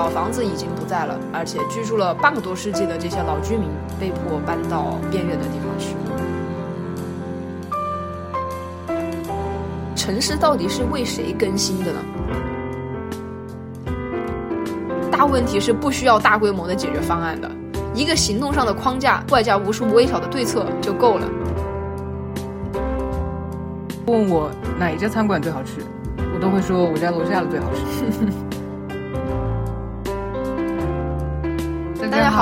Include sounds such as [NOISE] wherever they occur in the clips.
老房子已经不在了，而且居住了半个多世纪的这些老居民被迫搬到边远的地方去。城市到底是为谁更新的呢？大问题是不需要大规模的解决方案的，一个行动上的框架，外加无数微小的对策就够了。问我哪一家餐馆最好吃，我都会说我家楼下的最好吃。[LAUGHS]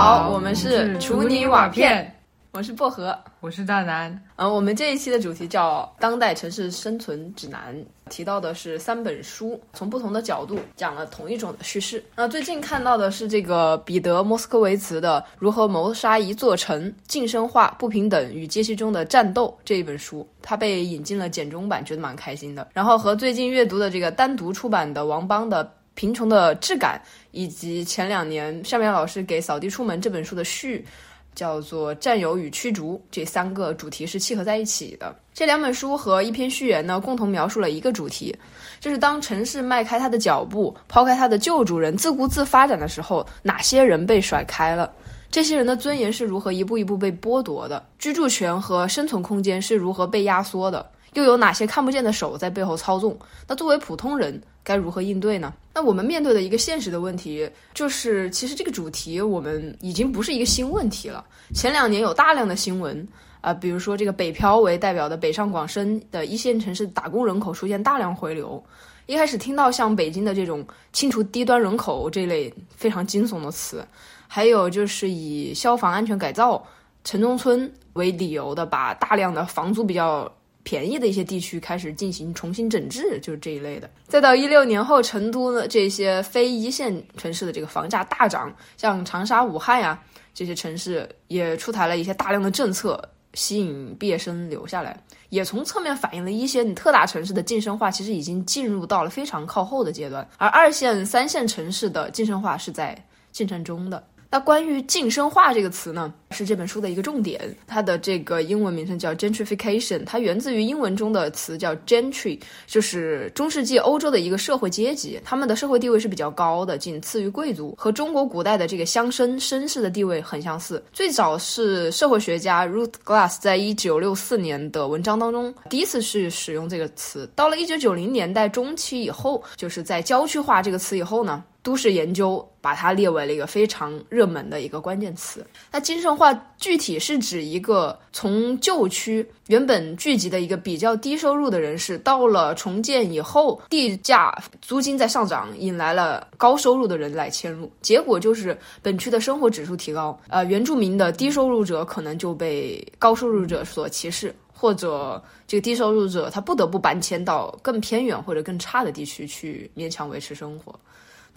好，我们是厨泥瓦片。我是薄荷，我是大南。嗯，我们这一期的主题叫《当代城市生存指南》，提到的是三本书，从不同的角度讲了同一种的叙事。那最近看到的是这个彼得·莫斯科维茨的《如何谋杀一座城：晋升化、不平等与阶级中的战斗》这一本书，它被引进了简中版，觉得蛮开心的。然后和最近阅读的这个单独出版的王邦的《贫穷的质感》，以及前两年夏面老师给《扫地出门》这本书的序。叫做占有与驱逐这三个主题是契合在一起的。这两本书和一篇序言呢，共同描述了一个主题，就是当城市迈开它的脚步，抛开它的旧主人，自顾自发展的时候，哪些人被甩开了？这些人的尊严是如何一步一步被剥夺的？居住权和生存空间是如何被压缩的？又有哪些看不见的手在背后操纵？那作为普通人该如何应对呢？那我们面对的一个现实的问题就是，其实这个主题我们已经不是一个新问题了。前两年有大量的新闻，啊，比如说这个北漂为代表的北上广深的一线城市打工人口出现大量回流。一开始听到像北京的这种清除低端人口这类非常惊悚的词，还有就是以消防安全改造城中村为理由的，把大量的房租比较。便宜的一些地区开始进行重新整治，就是这一类的。再到一六年后，成都的这些非一线城市的这个房价大涨，像长沙、武汉呀这些城市也出台了一些大量的政策，吸引毕业生留下来，也从侧面反映了一些你特大城市的晋升化其实已经进入到了非常靠后的阶段，而二线、三线城市的晋升化是在进程中的。那关于晋升化这个词呢，是这本书的一个重点。它的这个英文名称叫 gentrification，它源自于英文中的词叫 gentry，就是中世纪欧洲的一个社会阶级，他们的社会地位是比较高的，仅次于贵族，和中国古代的这个乡绅绅士的地位很相似。最早是社会学家 Ruth Glass 在一九六四年的文章当中第一次是使用这个词。到了一九九零年代中期以后，就是在郊区化这个词以后呢。都市研究把它列为了一个非常热门的一个关键词。那精神化具体是指一个从旧区原本聚集的一个比较低收入的人士，到了重建以后，地价租金在上涨，引来了高收入的人来迁入，结果就是本区的生活指数提高，呃，原住民的低收入者可能就被高收入者所歧视，或者这个低收入者他不得不搬迁到更偏远或者更差的地区去勉强维持生活。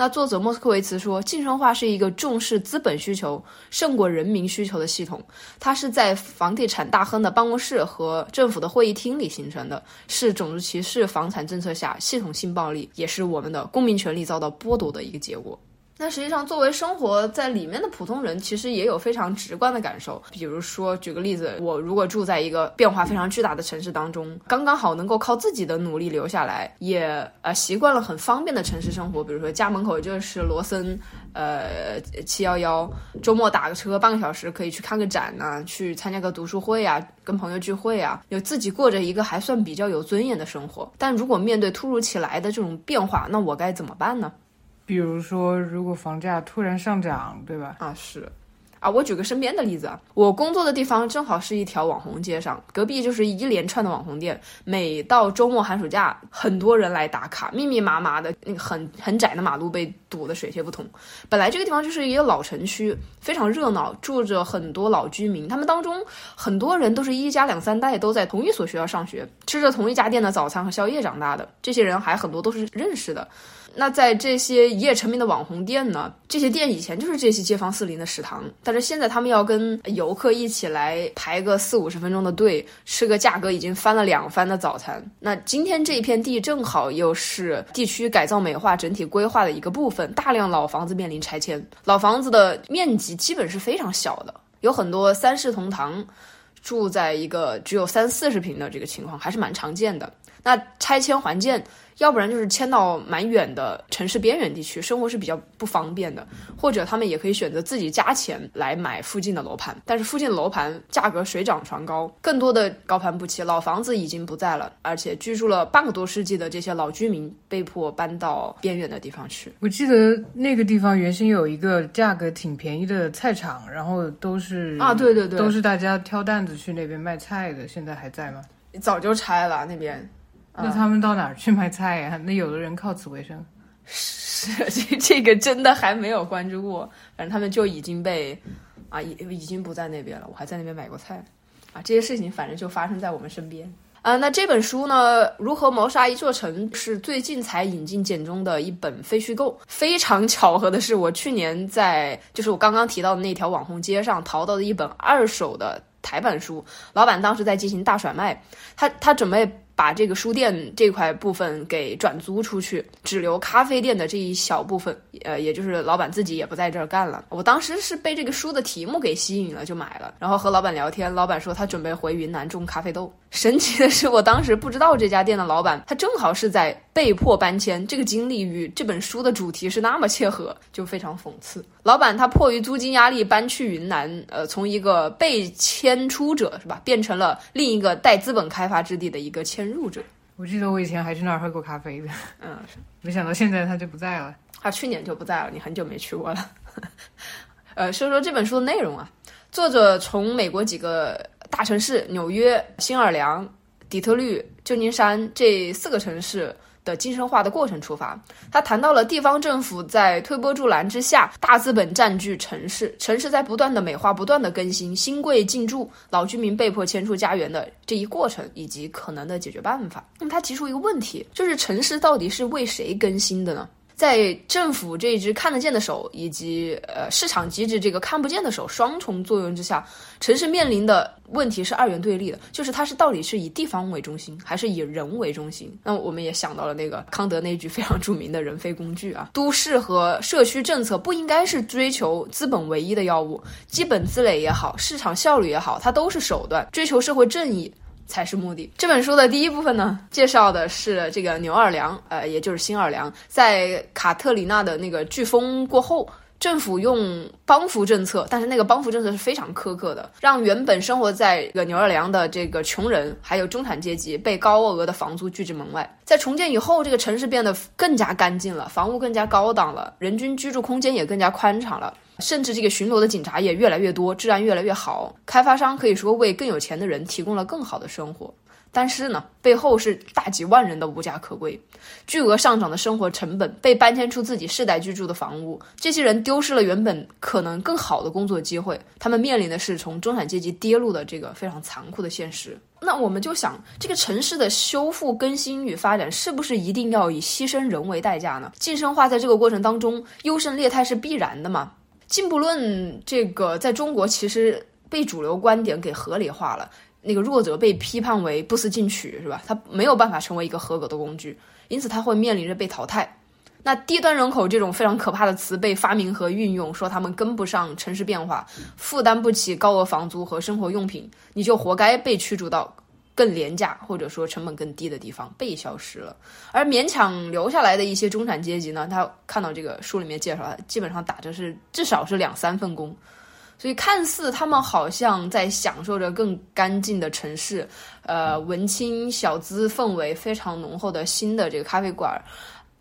那作者莫斯科维茨说，晋升化是一个重视资本需求胜过人民需求的系统，它是在房地产大亨的办公室和政府的会议厅里形成的，是种族歧视房产政策下系统性暴力，也是我们的公民权利遭到剥夺的一个结果。那实际上，作为生活在里面的普通人，其实也有非常直观的感受。比如说，举个例子，我如果住在一个变化非常巨大的城市当中，刚刚好能够靠自己的努力留下来，也呃习惯了很方便的城市生活。比如说，家门口就是罗森，呃，七幺幺，周末打个车半个小时可以去看个展呢，去参加个读书会啊，跟朋友聚会啊，有自己过着一个还算比较有尊严的生活。但如果面对突如其来的这种变化，那我该怎么办呢？比如说，如果房价突然上涨，对吧？啊，是。啊，我举个身边的例子啊，我工作的地方正好是一条网红街上，隔壁就是一连串的网红店。每到周末寒暑假，很多人来打卡，密密麻麻的那个很很窄的马路被堵得水泄不通。本来这个地方就是一个老城区，非常热闹，住着很多老居民，他们当中很多人都是一家两三代都在同一所学校上学，吃着同一家店的早餐和宵夜长大的。这些人还很多都是认识的。那在这些一夜成名的网红店呢？这些店以前就是这些街坊四邻的食堂，但是现在他们要跟游客一起来排个四五十分钟的队，吃个价格已经翻了两番的早餐。那今天这一片地正好又是地区改造美化整体规划的一个部分，大量老房子面临拆迁，老房子的面积基本是非常小的，有很多三世同堂，住在一个只有三四十平的这个情况还是蛮常见的。那拆迁还建。要不然就是迁到蛮远的城市边缘地区，生活是比较不方便的，或者他们也可以选择自己加钱来买附近的楼盘，但是附近的楼盘价格水涨船高，更多的高攀不起，老房子已经不在了，而且居住了半个多世纪的这些老居民被迫搬到边远的地方去。我记得那个地方原先有一个价格挺便宜的菜场，然后都是啊，对对对，都是大家挑担子去那边卖菜的，现在还在吗？早就拆了那边。那他们到哪儿去买菜呀？[LAUGHS] 那有的人靠此为生。[LAUGHS] 是 [LAUGHS] 这这个真的还没有关注过，反正他们就已经被啊已已经不在那边了。我还在那边买过菜啊，这些事情反正就发生在我们身边啊。那这本书呢，《如何谋杀一座城》是最近才引进简中的一本非虚构。非常巧合的是，我去年在就是我刚刚提到的那条网红街上淘到的一本二手的台版书，老板当时在进行大甩卖，他他准备。把这个书店这块部分给转租出去，只留咖啡店的这一小部分，呃，也就是老板自己也不在这儿干了。我当时是被这个书的题目给吸引了，就买了。然后和老板聊天，老板说他准备回云南种咖啡豆。神奇的是，我当时不知道这家店的老板，他正好是在被迫搬迁，这个经历与这本书的主题是那么切合，就非常讽刺。老板他迫于租金压力搬去云南，呃，从一个被迁出者是吧，变成了另一个带资本开发之地的一个迁入者。我记得我以前还去那儿喝过咖啡的，嗯，没想到现在他就不在了。他去年就不在了，你很久没去过了。呃，说说这本书的内容啊，作者从美国几个。大城市纽约、新奥尔良、底特律、旧金山这四个城市的精神化的过程出发，他谈到了地方政府在推波助澜之下，大资本占据城市，城市在不断的美化、不断的更新，新贵进驻，老居民被迫迁出家园的这一过程以及可能的解决办法。那么他提出一个问题，就是城市到底是为谁更新的呢？在政府这一只看得见的手，以及呃市场机制这个看不见的手双重作用之下，城市面临的问题是二元对立的，就是它是到底是以地方为中心，还是以人为中心？那我们也想到了那个康德那句非常著名的人非工具啊，[LAUGHS] 都市和社区政策不应该是追求资本唯一的药物，基本积累也好，市场效率也好，它都是手段，追求社会正义。才是目的。这本书的第一部分呢，介绍的是这个纽奥尔良，呃，也就是新二良，在卡特里娜的那个飓风过后，政府用帮扶政策，但是那个帮扶政策是非常苛刻的，让原本生活在这个纽奥尔良的这个穷人还有中产阶级被高额的房租拒之门外。在重建以后，这个城市变得更加干净了，房屋更加高档了，人均居住空间也更加宽敞了。甚至这个巡逻的警察也越来越多，治安越来越好。开发商可以说为更有钱的人提供了更好的生活，但是呢，背后是大几万人的无家可归，巨额上涨的生活成本，被搬迁出自己世代居住的房屋。这些人丢失了原本可能更好的工作机会，他们面临的是从中产阶级跌入的这个非常残酷的现实。那我们就想，这个城市的修复、更新与发展，是不是一定要以牺牲人为代价呢？晋升化在这个过程当中，优胜劣汰是必然的嘛？进步论这个在中国其实被主流观点给合理化了，那个弱者被批判为不思进取，是吧？他没有办法成为一个合格的工具，因此他会面临着被淘汰。那低端人口这种非常可怕的词被发明和运用，说他们跟不上城市变化，负担不起高额房租和生活用品，你就活该被驱逐到。更廉价或者说成本更低的地方被消失了，而勉强留下来的一些中产阶级呢，他看到这个书里面介绍，基本上打着是至少是两三份工，所以看似他们好像在享受着更干净的城市，呃，文青小资氛围非常浓厚的新的这个咖啡馆，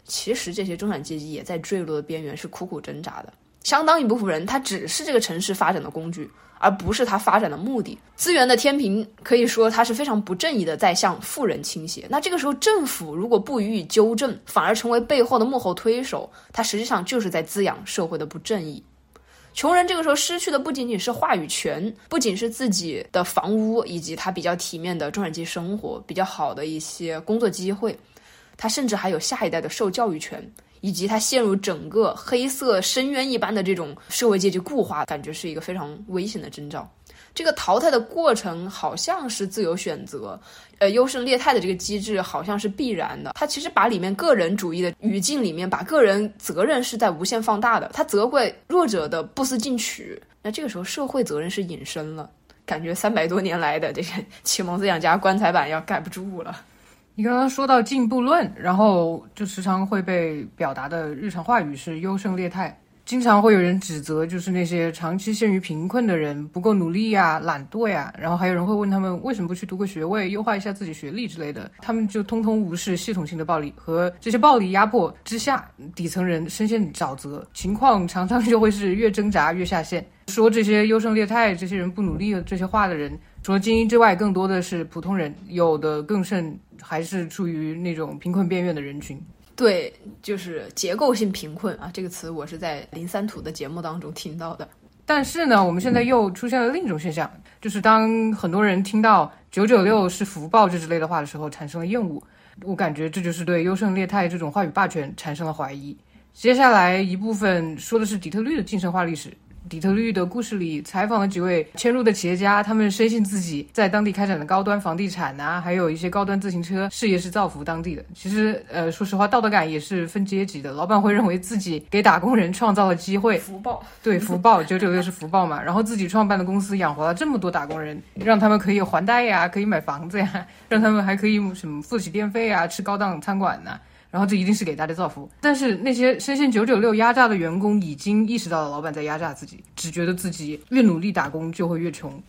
其实这些中产阶级也在坠落的边缘，是苦苦挣扎的。相当一部分人，他只是这个城市发展的工具。而不是它发展的目的。资源的天平可以说它是非常不正义的，在向富人倾斜。那这个时候，政府如果不予以纠正，反而成为背后的幕后推手，它实际上就是在滋养社会的不正义。穷人这个时候失去的不仅仅是话语权，不仅是自己的房屋以及他比较体面的中产阶级生活、比较好的一些工作机会，他甚至还有下一代的受教育权。以及他陷入整个黑色深渊一般的这种社会阶级固化，感觉是一个非常危险的征兆。这个淘汰的过程好像是自由选择，呃，优胜劣汰的这个机制好像是必然的。他其实把里面个人主义的语境里面，把个人责任是在无限放大的。他责怪弱者的不思进取，那这个时候社会责任是隐身了。感觉三百多年来的这个启蒙思想家棺材板要盖不住了。你刚刚说到进步论，然后就时常会被表达的日常话语是优胜劣汰。经常会有人指责，就是那些长期陷于贫困的人不够努力呀、懒惰呀，然后还有人会问他们为什么不去读个学位，优化一下自己学历之类的，他们就通通无视系统性的暴力和这些暴力压迫之下，底层人深陷沼泽，情况常常就会是越挣扎越下线。说这些优胜劣汰、这些人不努力这些话的人，除了精英之外，更多的是普通人，有的更甚还是处于那种贫困边缘的人群。对，就是结构性贫困啊，这个词我是在零三土的节目当中听到的。但是呢，我们现在又出现了另一种现象，就是当很多人听到“九九六是福报”这之类的话的时候，产生了厌恶。我感觉这就是对优胜劣汰这种话语霸权产生了怀疑。接下来一部分说的是底特律的晋升化历史。底特律的故事里采访了几位迁入的企业家，他们深信自己在当地开展的高端房地产呐，还有一些高端自行车事业是造福当地的。其实，呃，说实话，道德感也是分阶级的。老板会认为自己给打工人创造了机会，福报，对福报，九九六是福报嘛。然后自己创办的公司养活了这么多打工人，让他们可以还贷呀，可以买房子呀，让他们还可以什么付起电费啊，吃高档餐馆呐。然后这一定是给大家造福，但是那些深陷九九六压榨的员工已经意识到了老板在压榨自己，只觉得自己越努力打工就会越穷。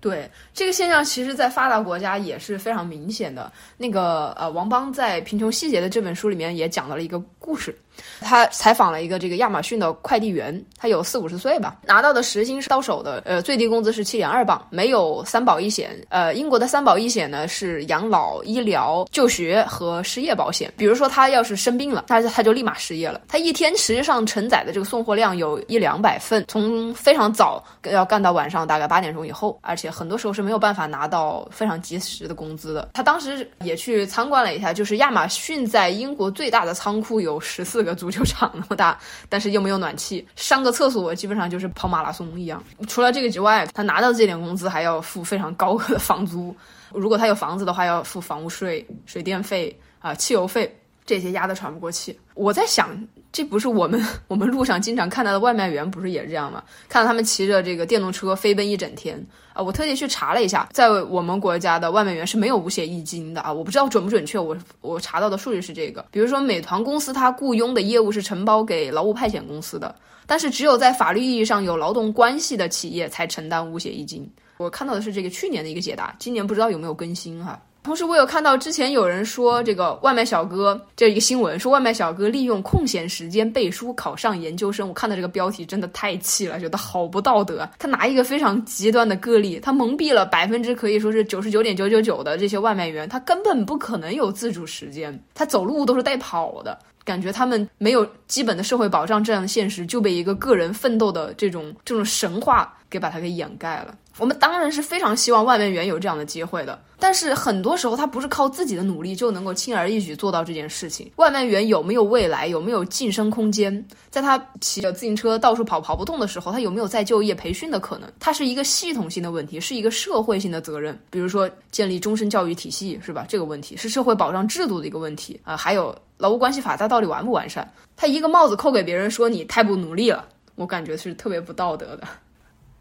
对这个现象，其实，在发达国家也是非常明显的。那个呃，王邦在《贫穷细节》的这本书里面也讲到了一个故事。他采访了一个这个亚马逊的快递员，他有四五十岁吧，拿到的时薪是到手的，呃，最低工资是七点二磅，没有三保一险。呃，英国的三保一险呢是养老、医疗、就学和失业保险。比如说他要是生病了，他他就立马失业了。他一天实际上承载的这个送货量有一两百份，从非常早要干到晚上大概八点钟以后，而且很多时候是没有办法拿到非常及时的工资的。他当时也去参观了一下，就是亚马逊在英国最大的仓库有十四个。足球场那么大，但是又没有暖气，上个厕所基本上就是跑马拉松一样。除了这个之外，他拿到这点工资还要付非常高额的房租。如果他有房子的话，要付房屋税、水电费啊、汽油费，这些压得喘不过气。我在想。这不是我们我们路上经常看到的外卖员，不是也是这样吗？看到他们骑着这个电动车飞奔一整天啊！我特地去查了一下，在我们国家的外卖员是没有五险一金的啊！我不知道准不准确，我我查到的数据是这个。比如说美团公司，它雇佣的业务是承包给劳务派遣公司的，但是只有在法律意义上有劳动关系的企业才承担五险一金。我看到的是这个去年的一个解答，今年不知道有没有更新哈。同时，我有看到之前有人说这个外卖小哥这一个新闻，说外卖小哥利用空闲时间背书考上研究生。我看到这个标题真的太气了，觉得好不道德。他拿一个非常极端的个例，他蒙蔽了百分之可以说是九十九点九九九的这些外卖员，他根本不可能有自主时间，他走路都是带跑的。感觉他们没有基本的社会保障，这样的现实就被一个个人奋斗的这种这种神话给把它给掩盖了。我们当然是非常希望外卖员有这样的机会的，但是很多时候他不是靠自己的努力就能够轻而易举做到这件事情。外卖员有没有未来，有没有晋升空间？在他骑着自行车到处跑跑不动的时候，他有没有再就业培训的可能？它是一个系统性的问题，是一个社会性的责任。比如说建立终身教育体系，是吧？这个问题是社会保障制度的一个问题啊。还有劳务关系法，它到底完不完善？他一个帽子扣给别人，说你太不努力了，我感觉是特别不道德的。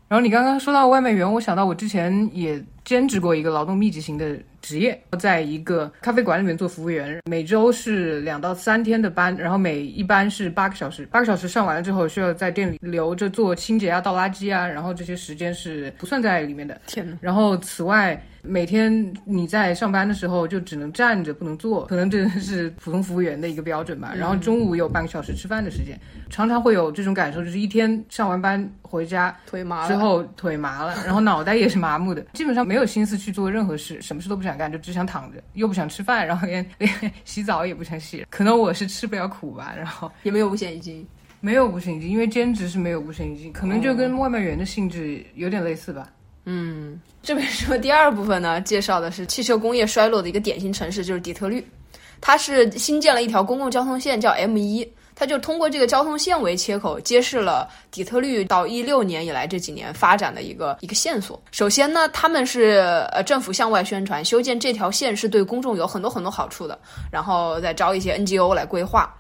然后你刚刚说到外卖员，我想到我之前也兼职过一个劳动密集型的职业，在一个咖啡馆里面做服务员，每周是两到三天的班，然后每一班是八个小时，八个小时上完了之后需要在店里留着做清洁啊、倒垃圾啊，然后这些时间是不算在里面的。天呐，然后此外。每天你在上班的时候就只能站着不能坐，可能这是普通服务员的一个标准吧。然后中午有半个小时吃饭的时间，常常会有这种感受，就是一天上完班回家腿麻之后腿麻了，[LAUGHS] 然后脑袋也是麻木的，基本上没有心思去做任何事，什么事都不想干，就只想躺着，又不想吃饭，然后连连 [LAUGHS] 洗澡也不想洗。可能我是吃不了苦吧，然后也没有五险一金，没有五险一金，因为兼职是没有五险一金，可能就跟外卖员的性质有点类似吧。嗯，这本书第二部分呢，介绍的是汽车工业衰落的一个典型城市，就是底特律。它是新建了一条公共交通线，叫 M 一。它就通过这个交通线为切口，揭示了底特律到一六年以来这几年发展的一个一个线索。首先呢，他们是呃政府向外宣传，修建这条线是对公众有很多很多好处的，然后再招一些 NGO 来规划。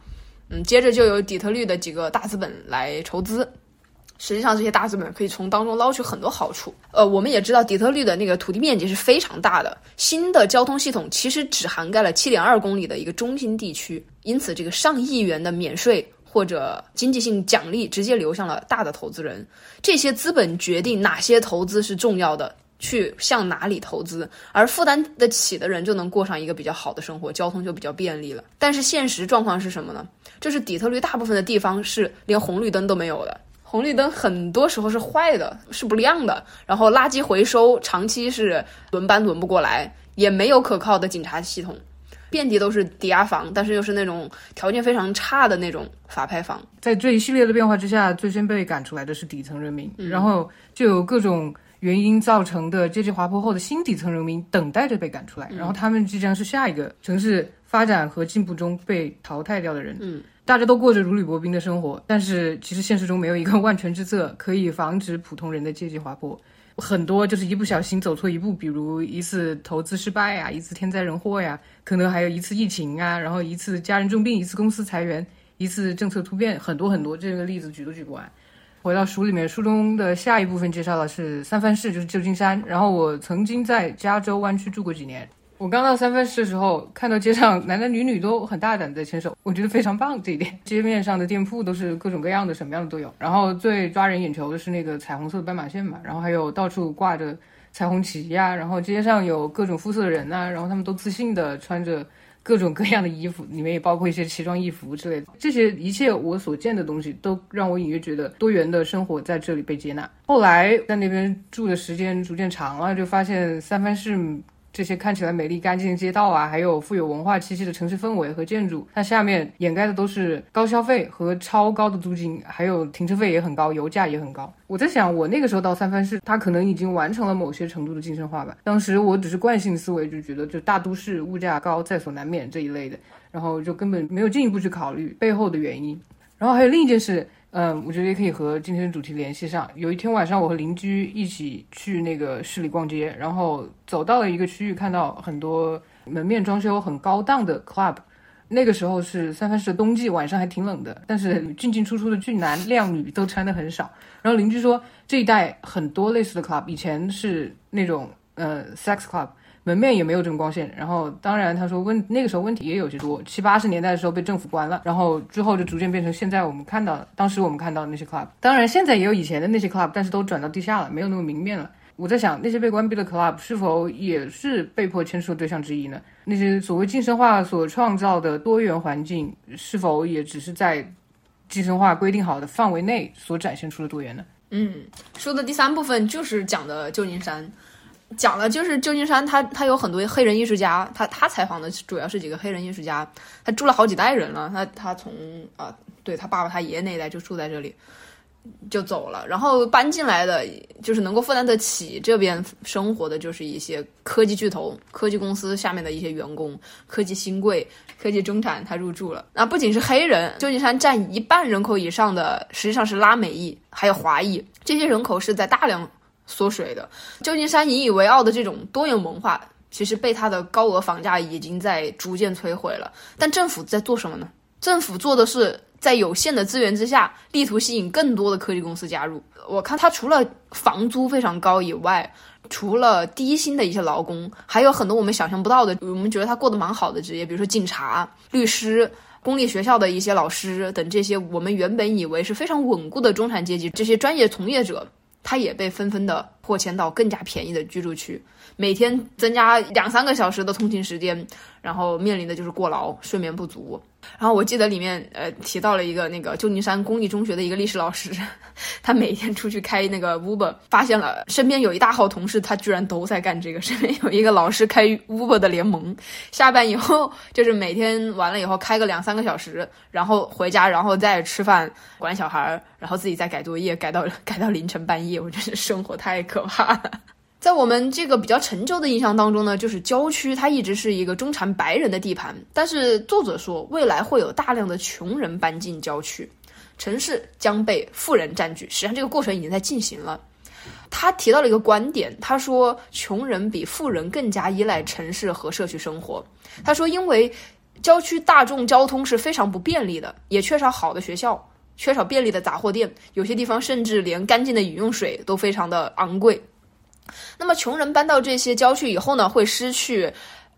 嗯，接着就有底特律的几个大资本来筹资。实际上，这些大资本可以从当中捞取很多好处。呃，我们也知道底特律的那个土地面积是非常大的，新的交通系统其实只涵盖了七点二公里的一个中心地区，因此这个上亿元的免税或者经济性奖励直接流向了大的投资人。这些资本决定哪些投资是重要的，去向哪里投资，而负担得起的人就能过上一个比较好的生活，交通就比较便利了。但是现实状况是什么呢？就是底特律大部分的地方是连红绿灯都没有的。红绿灯很多时候是坏的，是不亮的。然后垃圾回收长期是轮班轮不过来，也没有可靠的警察系统，遍地都是抵押房，但是又是那种条件非常差的那种法拍房。在这一系列的变化之下，最先被赶出来的是底层人民，然后就有各种原因造成的阶级滑坡后的新底层人民等待着被赶出来，然后他们即将是下一个城市发展和进步中被淘汰掉的人。嗯。大家都过着如履薄冰的生活，但是其实现实中没有一个万全之策可以防止普通人的阶级滑坡。很多就是一不小心走错一步，比如一次投资失败呀，一次天灾人祸呀，可能还有一次疫情啊，然后一次家人重病，一次公司裁员，一次政策突变，很多很多，这个例子举都举不完。回到书里面，书中的下一部分介绍的是三藩市，就是旧金山。然后我曾经在加州湾区住过几年。我刚到三藩市的时候，看到街上男男女女都很大胆在牵手，我觉得非常棒这一点。街面上的店铺都是各种各样的，什么样的都有。然后最抓人眼球的是那个彩虹色的斑马线嘛，然后还有到处挂着彩虹旗呀，然后街上有各种肤色的人呐，然后他们都自信的穿着各种各样的衣服，里面也包括一些奇装异服之类的。这些一切我所见的东西，都让我隐约觉得多元的生活在这里被接纳。后来在那边住的时间逐渐长了，就发现三藩市。这些看起来美丽干净的街道啊，还有富有文化气息的城市氛围和建筑，它下面掩盖的都是高消费和超高的租金，还有停车费也很高，油价也很高。我在想，我那个时候到三藩市，它可能已经完成了某些程度的精神化吧。当时我只是惯性思维，就觉得就大都市物价高在所难免这一类的，然后就根本没有进一步去考虑背后的原因。然后还有另一件事。嗯，我觉得也可以和今天的主题联系上。有一天晚上，我和邻居一起去那个市里逛街，然后走到了一个区域，看到很多门面装修很高档的 club。那个时候是三藩市的冬季，晚上还挺冷的，但是进进出出的俊男靓女都穿的很少。然后邻居说，这一带很多类似的 club，以前是那种呃 sex club。门面也没有这么光线，然后当然他说问那个时候问题也有些多，七八十年代的时候被政府关了，然后之后就逐渐变成现在我们看到当时我们看到的那些 club，当然现在也有以前的那些 club，但是都转到地下了，没有那么明面了。我在想那些被关闭的 club 是否也是被迫签署的对象之一呢？那些所谓晋升化所创造的多元环境，是否也只是在晋升化规定好的范围内所展现出的多元呢？嗯，说的第三部分就是讲的旧金山。讲的就是旧金山，他他有很多黑人艺术家，他他采访的主要是几个黑人艺术家，他住了好几代人了，他他从啊，对他爸爸他爷爷那一代就住在这里，就走了，然后搬进来的就是能够负担得起这边生活的，就是一些科技巨头、科技公司下面的一些员工、科技新贵、科技中产，他入住了。那不仅是黑人，旧金山占一半人口以上的实际上是拉美裔，还有华裔，这些人口是在大量。缩水的旧金山引以为傲的这种多元文化，其实被它的高额房价已经在逐渐摧毁了。但政府在做什么呢？政府做的是在有限的资源之下，力图吸引更多的科技公司加入。我看它除了房租非常高以外，除了低薪的一些劳工，还有很多我们想象不到的，我们觉得他过得蛮好的职业，比如说警察、律师、公立学校的一些老师等这些我们原本以为是非常稳固的中产阶级这些专业从业者。他也被纷纷的迫迁到更加便宜的居住区，每天增加两三个小时的通勤时间，然后面临的就是过劳、睡眠不足。然后我记得里面呃提到了一个那个旧金山公立中学的一个历史老师，[LAUGHS] 他每天出去开那个 Uber，发现了身边有一大号同事，他居然都在干这个。[LAUGHS] 身边有一个老师开 Uber 的联盟，下班以后就是每天完了以后开个两三个小时，然后回家，然后再吃饭、管小孩，然后自己再改作业，改到 [LAUGHS] 改到凌晨半夜。我觉得生活太可怕了。在我们这个比较陈旧的印象当中呢，就是郊区它一直是一个中产白人的地盘。但是作者说，未来会有大量的穷人搬进郊区，城市将被富人占据。实际上，这个过程已经在进行了。他提到了一个观点，他说，穷人比富人更加依赖城市和社区生活。他说，因为郊区大众交通是非常不便利的，也缺少好的学校。缺少便利的杂货店，有些地方甚至连干净的饮用水都非常的昂贵。那么，穷人搬到这些郊区以后呢，会失去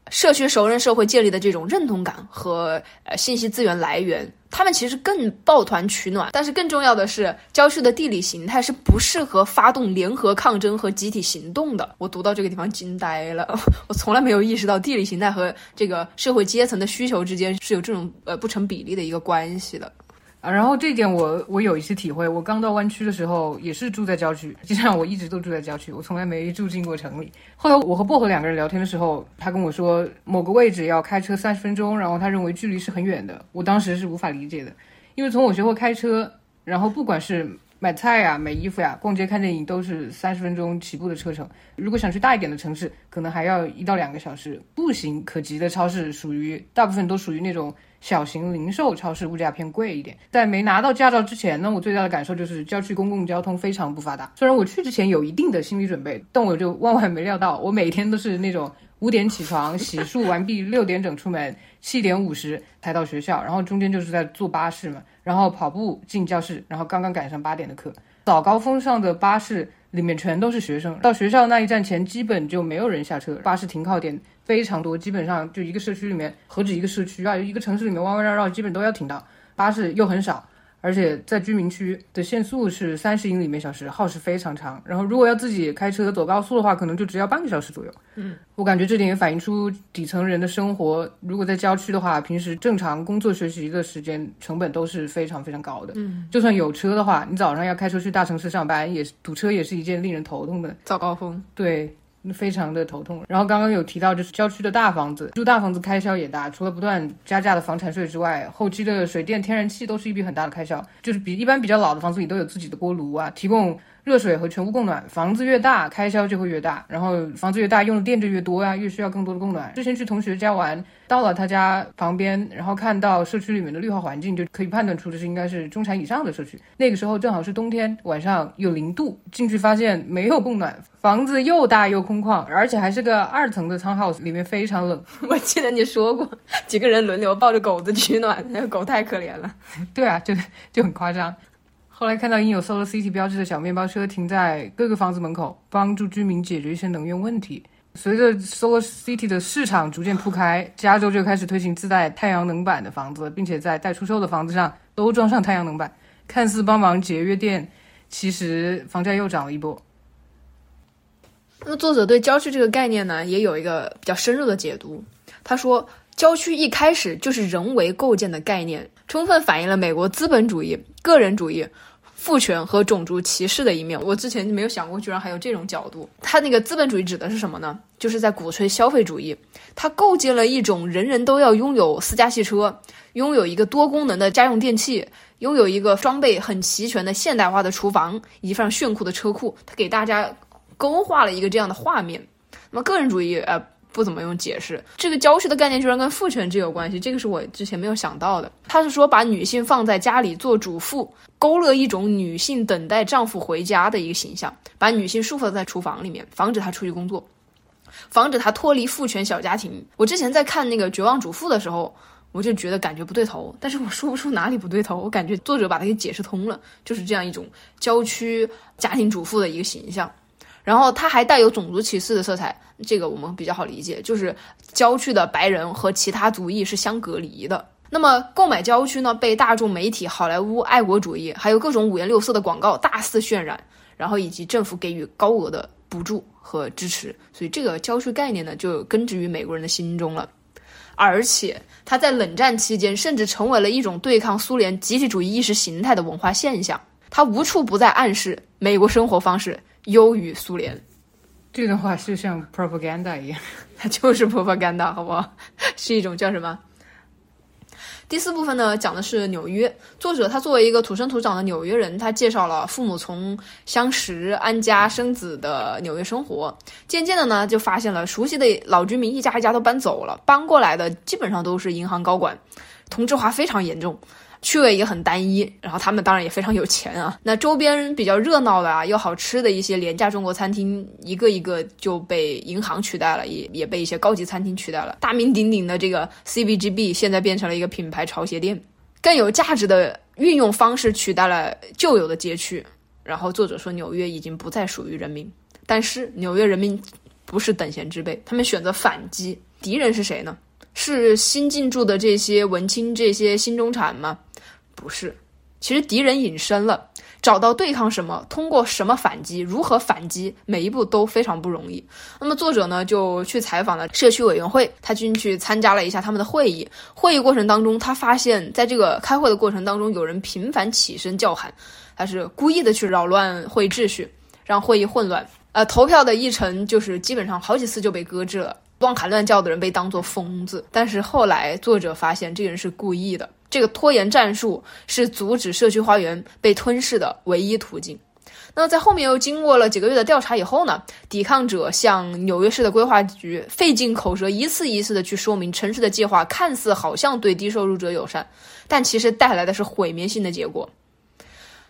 社区熟人社会建立的这种认同感和呃信息资源来源。他们其实更抱团取暖，但是更重要的是，郊区的地理形态是不适合发动联合抗争和集体行动的。我读到这个地方惊呆了，我从来没有意识到地理形态和这个社会阶层的需求之间是有这种呃不成比例的一个关系的。啊，然后这点我我有一些体会。我刚到湾区的时候也是住在郊区，实际上我一直都住在郊区，我从来没住进过城里。后来我和薄荷两个人聊天的时候，他跟我说某个位置要开车三十分钟，然后他认为距离是很远的。我当时是无法理解的，因为从我学会开车，然后不管是买菜呀、买衣服呀、逛街、看电影，都是三十分钟起步的车程。如果想去大一点的城市，可能还要一到两个小时。步行可及的超市，属于大部分都属于那种。小型零售超市物价偏贵一点。在没拿到驾照之前呢，我最大的感受就是郊区公共交通非常不发达。虽然我去之前有一定的心理准备，但我就万万没料到，我每天都是那种五点起床，洗漱完毕，六点整出门，七点五十才到学校，然后中间就是在坐巴士嘛，然后跑步进教室，然后刚刚赶上八点的课。早高峰上的巴士里面全都是学生，到学校那一站前基本就没有人下车，巴士停靠点。非常多，基本上就一个社区里面，何止一个社区啊，一个城市里面弯弯绕绕，基本都要停到。巴士又很少，而且在居民区的限速是三十英里每小时，耗时非常长。然后如果要自己开车走高速的话，可能就只要半个小时左右。嗯，我感觉这点也反映出底层人的生活，如果在郊区的话，平时正常工作学习的时间成本都是非常非常高的。嗯，就算有车的话，你早上要开车去大城市上班，也是堵车，也是一件令人头痛的。早高峰，对。非常的头痛。然后刚刚有提到，就是郊区的大房子，住大房子开销也大，除了不断加价的房产税之外，后期的水电、天然气都是一笔很大的开销。就是比一般比较老的房子里都有自己的锅炉啊，提供。热水和全屋供暖，房子越大，开销就会越大，然后房子越大，用的电就越多呀，越需要更多的供暖。之前去同学家玩，到了他家旁边，然后看到社区里面的绿化环境，就可以判断出这是应该是中产以上的社区。那个时候正好是冬天，晚上有零度，进去发现没有供暖，房子又大又空旷，而且还是个二层的仓 house，里面非常冷。[LAUGHS] 我记得你说过，几个人轮流抱着狗子取暖，那个狗太可怜了。[LAUGHS] 对啊，就就很夸张。后来看到印有 Solar City 标志的小面包车停在各个房子门口，帮助居民解决一些能源问题。随着 Solar City 的市场逐渐铺开，加州就开始推行自带太阳能板的房子，并且在待出售的房子上都装上太阳能板，看似帮忙节约电，其实房价又涨了一波。那么作者对郊区这个概念呢，也有一个比较深入的解读。他说，郊区一开始就是人为构建的概念，充分反映了美国资本主义、个人主义。父权和种族歧视的一面，我之前没有想过，居然还有这种角度。他那个资本主义指的是什么呢？就是在鼓吹消费主义，他构建了一种人人都要拥有私家汽车，拥有一个多功能的家用电器，拥有一个装备很齐全的现代化的厨房，以及非常炫酷的车库。他给大家勾画了一个这样的画面。那么个人主义，呃。不怎么用解释这个郊区的概念，居然跟父权制有关系，这个是我之前没有想到的。他是说把女性放在家里做主妇，勾勒一种女性等待丈夫回家的一个形象，把女性束缚在厨房里面，防止她出去工作，防止她脱离父权小家庭。我之前在看那个《绝望主妇》的时候，我就觉得感觉不对头，但是我说不出哪里不对头，我感觉作者把它给解释通了，就是这样一种郊区家庭主妇的一个形象。然后它还带有种族歧视的色彩，这个我们比较好理解，就是郊区的白人和其他族裔是相隔离的。那么购买郊区呢，被大众媒体、好莱坞爱国主义，还有各种五颜六色的广告大肆渲染，然后以及政府给予高额的补助和支持，所以这个郊区概念呢，就根植于美国人的心中了。而且它在冷战期间，甚至成为了一种对抗苏联集体主义意识形态的文化现象。它无处不在暗示美国生活方式。优于苏联，这段话是像 propaganda 一样，[LAUGHS] 它就是 propaganda，好不好？[LAUGHS] 是一种叫什么？第四部分呢，讲的是纽约。作者他作为一个土生土长的纽约人，他介绍了父母从相识、安家、生子的纽约生活。渐渐的呢，就发现了熟悉的老居民一家一家都搬走了，搬过来的基本上都是银行高管，同质化非常严重。趣味也很单一，然后他们当然也非常有钱啊。[LAUGHS] 那周边比较热闹的啊，又好吃的一些廉价中国餐厅，一个一个就被银行取代了，也也被一些高级餐厅取代了。大名鼎鼎的这个 CBGB 现在变成了一个品牌潮鞋店。更有价值的运用方式取代了旧有的街区。然后作者说，纽约已经不再属于人民，但是纽约人民不是等闲之辈，他们选择反击。敌人是谁呢？是新进驻的这些文青、这些新中产吗？不是，其实敌人隐身了。找到对抗什么，通过什么反击，如何反击，每一步都非常不容易。那么作者呢，就去采访了社区委员会，他进去参加了一下他们的会议。会议过程当中，他发现，在这个开会的过程当中，有人频繁起身叫喊，他是故意的去扰乱会秩序，让会议混乱。呃，投票的议程就是基本上好几次就被搁置了。乱喊乱叫的人被当作疯子，但是后来作者发现这个人是故意的。这个拖延战术是阻止社区花园被吞噬的唯一途径。那在后面又经过了几个月的调查以后呢？抵抗者向纽约市的规划局费尽口舌，一次一次的去说明城市的计划看似好像对低收入者友善，但其实带来的是毁灭性的结果。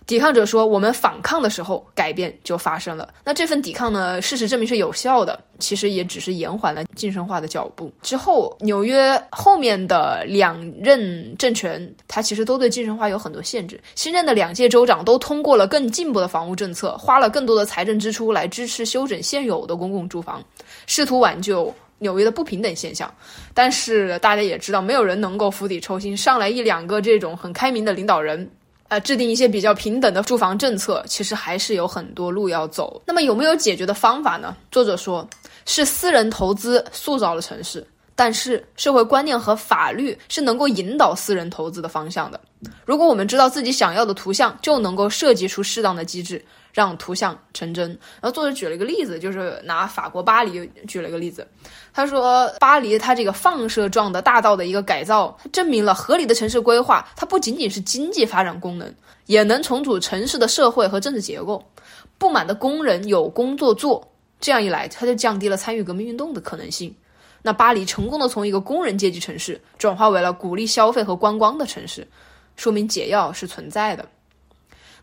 抵抗者说：“我们反抗的时候，改变就发生了。那这份抵抗呢？事实证明是有效的。其实也只是延缓了晋升化的脚步。之后，纽约后面的两任政权，它其实都对晋升化有很多限制。新任的两届州长都通过了更进步的房屋政策，花了更多的财政支出来支持修整现有的公共住房，试图挽救纽约的不平等现象。但是大家也知道，没有人能够釜底抽薪，上来一两个这种很开明的领导人。”呃，制定一些比较平等的住房政策，其实还是有很多路要走。那么有没有解决的方法呢？作者说，是私人投资塑造了城市，但是社会观念和法律是能够引导私人投资的方向的。如果我们知道自己想要的图像，就能够设计出适当的机制。让图像成真。然后作者举了一个例子，就是拿法国巴黎举了一个例子。他说，巴黎它这个放射状的大道的一个改造，它证明了合理的城市规划，它不仅仅是经济发展功能，也能重组城市的社会和政治结构。不满的工人有工作做，这样一来，它就降低了参与革命运动的可能性。那巴黎成功的从一个工人阶级城市转化为了鼓励消费和观光的城市，说明解药是存在的。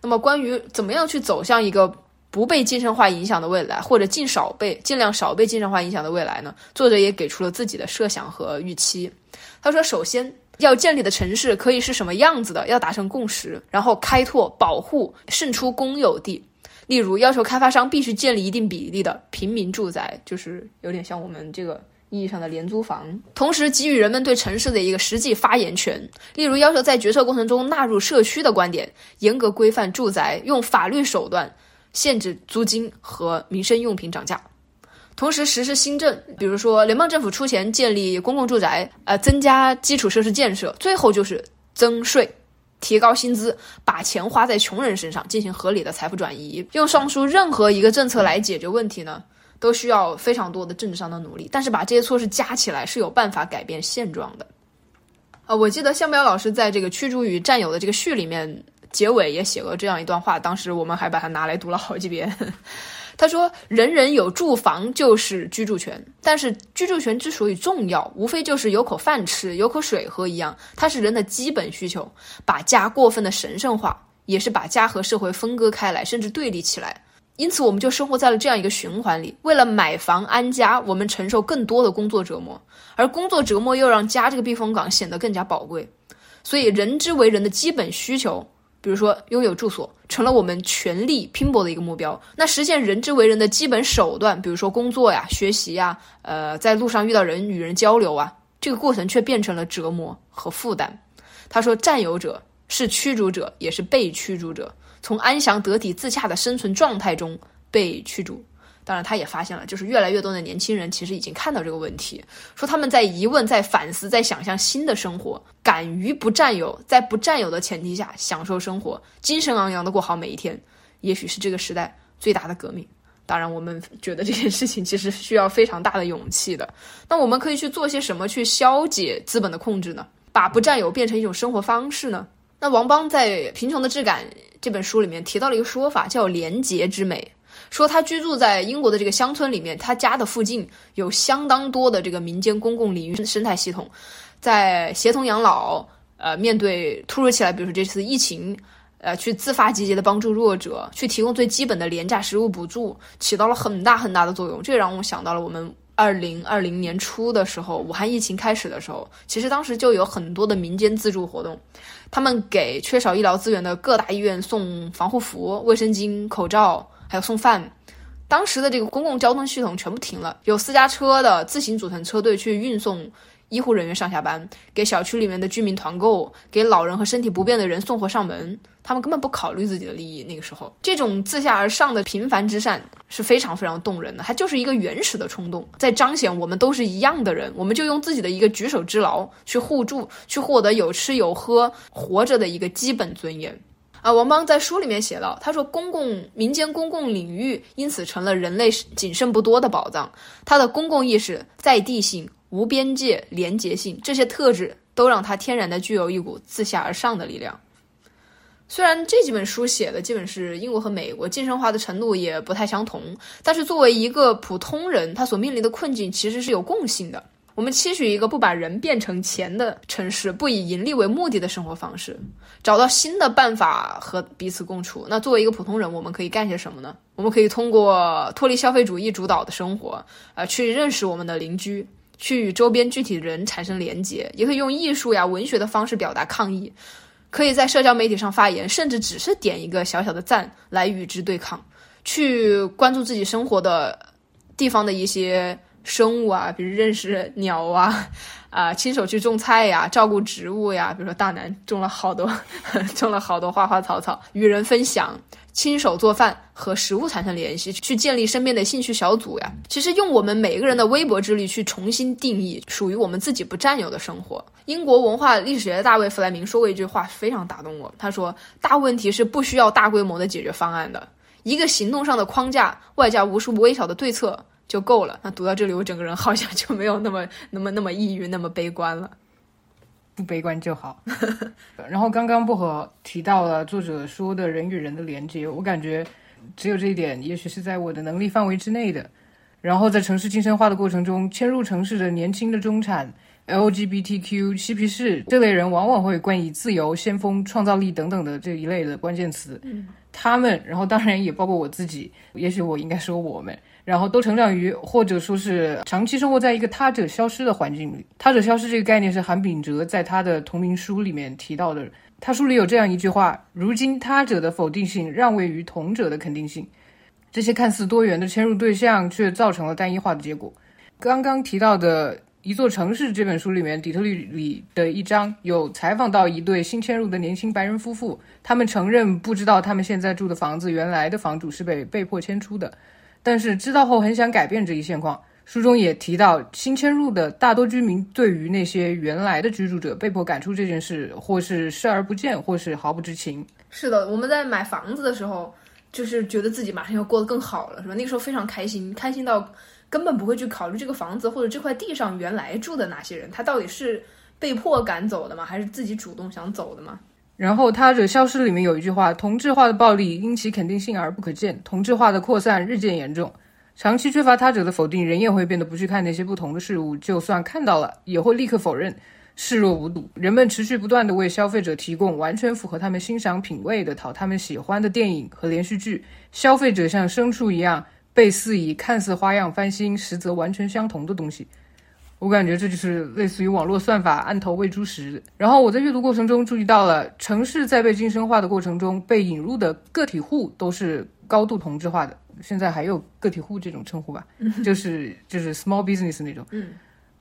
那么，关于怎么样去走向一个不被精神化影响的未来，或者尽少被尽量少被精神化影响的未来呢？作者也给出了自己的设想和预期。他说，首先要建立的城市可以是什么样子的，要达成共识，然后开拓、保护、胜出公有地。例如，要求开发商必须建立一定比例的平民住宅，就是有点像我们这个。意义上的廉租房，同时给予人们对城市的一个实际发言权。例如，要求在决策过程中纳入社区的观点，严格规范住宅，用法律手段限制租金和民生用品涨价。同时实施新政，比如说联邦政府出钱建立公共住宅，呃，增加基础设施建设。最后就是增税，提高薪资，把钱花在穷人身上，进行合理的财富转移。用上述任何一个政策来解决问题呢？都需要非常多的政治上的努力，但是把这些措施加起来是有办法改变现状的。啊，我记得向彪老师在这个《驱逐与占有》的这个序里面结尾也写过这样一段话，当时我们还把它拿来读了好几遍。[LAUGHS] 他说：“人人有住房就是居住权，但是居住权之所以重要，无非就是有口饭吃、有口水喝一样，它是人的基本需求。把家过分的神圣化，也是把家和社会分割开来，甚至对立起来。”因此，我们就生活在了这样一个循环里。为了买房安家，我们承受更多的工作折磨，而工作折磨又让家这个避风港显得更加宝贵。所以，人之为人的基本需求，比如说拥有住所，成了我们全力拼搏的一个目标。那实现人之为人的基本手段，比如说工作呀、学习呀，呃，在路上遇到人与人交流啊，这个过程却变成了折磨和负担。他说：“占有者是驱逐者，也是被驱逐者。”从安详得体自洽的生存状态中被驱逐。当然，他也发现了，就是越来越多的年轻人其实已经看到这个问题，说他们在疑问、在反思、在想象新的生活，敢于不占有，在不占有的前提下享受生活，精神昂扬的过好每一天，也许是这个时代最大的革命。当然，我们觉得这件事情其实需要非常大的勇气的。那我们可以去做些什么去消解资本的控制呢？把不占有变成一种生活方式呢？那王邦在《贫穷的质感》这本书里面提到了一个说法，叫“廉洁之美”。说他居住在英国的这个乡村里面，他家的附近有相当多的这个民间公共领域生态系统，在协同养老，呃，面对突如其来，比如说这次疫情，呃，去自发集结的帮助弱者，去提供最基本的廉价食物补助，起到了很大很大的作用。这让我想到了我们。二零二零年初的时候，武汉疫情开始的时候，其实当时就有很多的民间自助活动，他们给缺少医疗资源的各大医院送防护服、卫生巾、口罩，还有送饭。当时的这个公共交通系统全部停了，有私家车的自行组成车队去运送医护人员上下班，给小区里面的居民团购，给老人和身体不便的人送货上门。他们根本不考虑自己的利益。那个时候，这种自下而上的平凡之善是非常非常动人的。它就是一个原始的冲动，在彰显我们都是一样的人，我们就用自己的一个举手之劳去互助，去获得有吃有喝、活着的一个基本尊严。啊，王邦在书里面写到，他说，公共民间公共领域因此成了人类仅剩不多的宝藏。他的公共意识、在地性、无边界、廉洁性这些特质，都让他天然的具有一股自下而上的力量。虽然这几本书写的基本是英国和美国精神化的程度也不太相同，但是作为一个普通人，他所面临的困境其实是有共性的。我们期许一个不把人变成钱的城市，不以盈利为目的的生活方式，找到新的办法和彼此共处。那作为一个普通人，我们可以干些什么呢？我们可以通过脱离消费主义主导的生活，呃，去认识我们的邻居，去与周边具体的人产生连结，也可以用艺术呀、文学的方式表达抗议，可以在社交媒体上发言，甚至只是点一个小小的赞来与之对抗，去关注自己生活的地方的一些。生物啊，比如认识鸟啊，[LAUGHS] 啊，亲手去种菜呀，照顾植物呀，比如说大南种了好多，[LAUGHS] 种了好多花花草草，与人分享，亲手做饭和食物产生联系，去建立身边的兴趣小组呀。其实用我们每个人的微薄之力去重新定义属于我们自己不占有的生活。英国文化历史学大卫弗莱明说过一句话，非常打动我。他说：“大问题是不需要大规模的解决方案的，一个行动上的框架，外加无数微小的对策。”就够了。那读到这里，我整个人好像就没有那么、那么、那么抑郁、那么悲观了。不悲观就好。[LAUGHS] 然后刚刚薄荷提到了作者说的人与人的连接，我感觉只有这一点，也许是在我的能力范围之内的。然后在城市精神化的过程中，迁入城市的年轻的中产、LGBTQ、嬉皮士这类人，往往会冠以自由、先锋、创造力等等的这一类的关键词。他们，然后当然也包括我自己，也许我应该说我们。然后都成长于，或者说是长期生活在一个他者消失的环境里。他者消失这个概念是韩炳哲在他的同名书里面提到的。他书里有这样一句话：如今他者的否定性让位于同者的肯定性。这些看似多元的迁入对象，却造成了单一化的结果。刚刚提到的《一座城市》这本书里面，底特律里的一章有采访到一对新迁入的年轻白人夫妇，他们承认不知道他们现在住的房子原来的房主是被被迫迁出的。但是知道后很想改变这一现况。书中也提到，新迁入的大多居民对于那些原来的居住者被迫赶出这件事，或是视而不见，或是毫不知情。是的，我们在买房子的时候，就是觉得自己马上要过得更好了，是吧？那个时候非常开心，开心到根本不会去考虑这个房子或者这块地上原来住的哪些人，他到底是被迫赶走的吗？还是自己主动想走的吗？然后他者消失里面有一句话：同质化的暴力因其肯定性而不可见，同质化的扩散日渐严重。长期缺乏他者的否定，人也会变得不去看那些不同的事物，就算看到了，也会立刻否认，视若无睹。人们持续不断地为消费者提供完全符合他们欣赏品味的、讨他们喜欢的电影和连续剧，消费者像牲畜一样被肆意看似花样翻新，实则完全相同的东西。我感觉这就是类似于网络算法按头喂猪食。然后我在阅读过程中注意到了，城市在被精神化的过程中被引入的个体户都是高度同质化的。现在还有个体户这种称呼吧，就是就是 small business 那种。嗯，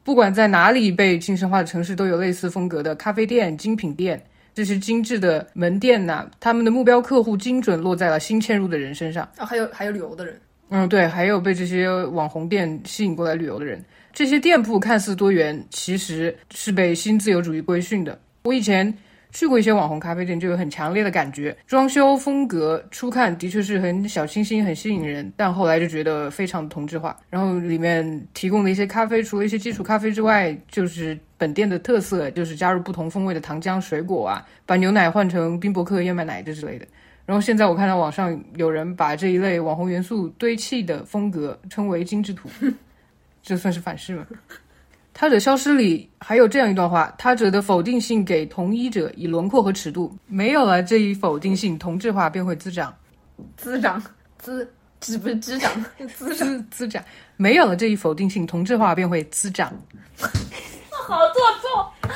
不管在哪里被精神化的城市，都有类似风格的咖啡店、精品店，这些精致的门店呐，他们的目标客户精准落在了新迁入的人身上。啊，还有还有旅游的人。嗯，对，还有被这些网红店吸引过来旅游的人。这些店铺看似多元，其实是被新自由主义规训的。我以前去过一些网红咖啡店，就有很强烈的感觉。装修风格初看的确是很小清新、很吸引人，但后来就觉得非常同质化。然后里面提供的一些咖啡，除了一些基础咖啡之外，就是本店的特色，就是加入不同风味的糖浆、水果啊，把牛奶换成冰博克燕麦奶这之类的。然后现在我看到网上有人把这一类网红元素堆砌的风格称为精致土。这算是反噬吗？[LAUGHS] 他者消失里还有这样一段话：他者的否定性给同一者以轮廓和尺度，没有了这一否定性，同质化便会滋长。滋长，滋，滋不是滋长，[LAUGHS] 滋滋滋长。没有了这一否定性，同质化便会滋长。[LAUGHS] 好做作。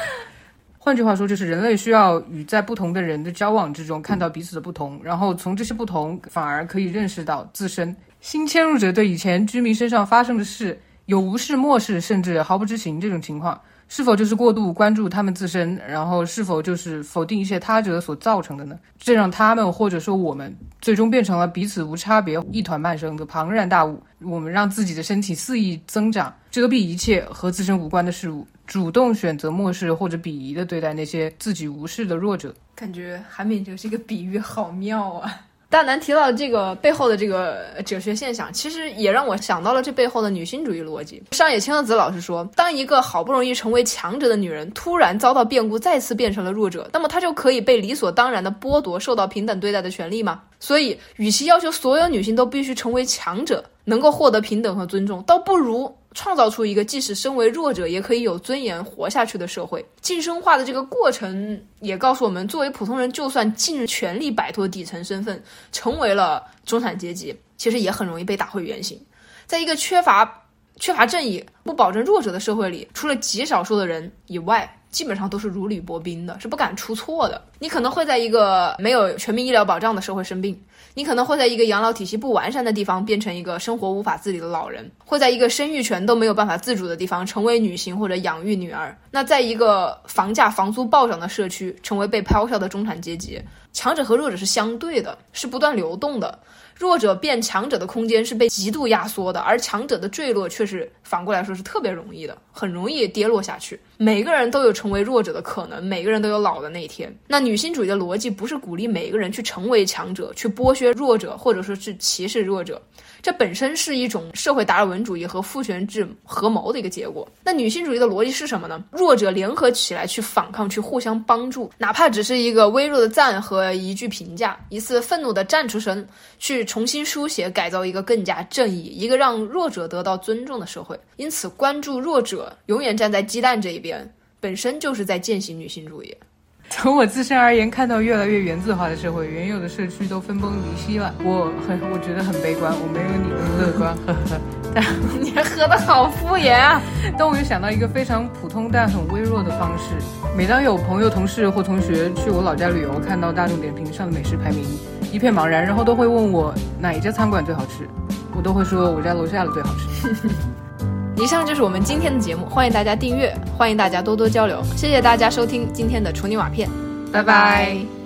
换句话说，就是人类需要与在不同的人的交往之中看到彼此的不同，然后从这些不同反而可以认识到自身。新迁入者对以前居民身上发生的事有无视、漠视，甚至毫不知情这种情况，是否就是过度关注他们自身，然后是否就是否定一些他者所造成的呢？这让他们或者说我们最终变成了彼此无差别、一团慢生的庞然大物。我们让自己的身体肆意增长，遮蔽一切和自身无关的事物。主动选择漠视或者鄙夷的对待那些自己无视的弱者，感觉韩敏哲这个比喻好妙啊！大南提到的这个背后的这个哲学现象，其实也让我想到了这背后的女性主义逻辑。上野千鹤子老师说，当一个好不容易成为强者的女人突然遭到变故，再次变成了弱者，那么她就可以被理所当然的剥夺受到平等对待的权利吗？所以，与其要求所有女性都必须成为强者，能够获得平等和尊重，倒不如。创造出一个即使身为弱者也可以有尊严活下去的社会，晋升化的这个过程也告诉我们，作为普通人，就算尽全力摆脱底层身份，成为了中产阶级，其实也很容易被打回原形。在一个缺乏缺乏正义、不保证弱者的社会里，除了极少数的人以外，基本上都是如履薄冰的，是不敢出错的。你可能会在一个没有全民医疗保障的社会生病。你可能会在一个养老体系不完善的地方变成一个生活无法自理的老人，会在一个生育权都没有办法自主的地方成为女性或者养育女儿。那在一个房价房租暴涨的社区，成为被抛销的中产阶级。强者和弱者是相对的，是不断流动的。弱者变强者的空间是被极度压缩的，而强者的坠落却是反过来说是特别容易的，很容易跌落下去。每个人都有成为弱者的可能，每个人都有老的那一天。那女性主义的逻辑不是鼓励每一个人去成为强者，去剥削弱者，或者说是歧视弱者。这本身是一种社会达尔文主义和父权制合谋的一个结果。那女性主义的逻辑是什么呢？弱者联合起来去反抗，去互相帮助，哪怕只是一个微弱的赞和一句评价，一次愤怒的站出声，去重新书写、改造一个更加正义、一个让弱者得到尊重的社会。因此，关注弱者，永远站在鸡蛋这一边，本身就是在践行女性主义。[LAUGHS] 从我自身而言，看到越来越原子化的社会，原有的社区都分崩离析了。我很，我觉得很悲观，我没有你那么乐观。呵呵。但 [LAUGHS] 你喝的好敷衍啊！[LAUGHS] 但我又想到一个非常普通但很微弱的方式。每当有朋友、同事或同学去我老家旅游，看到大众点评上的美食排名一片茫然，然后都会问我哪一家餐馆最好吃，我都会说我家楼下的最好吃。以上就是我们今天的节目，欢迎大家订阅，欢迎大家多多交流，谢谢大家收听今天的处女瓦片，拜拜。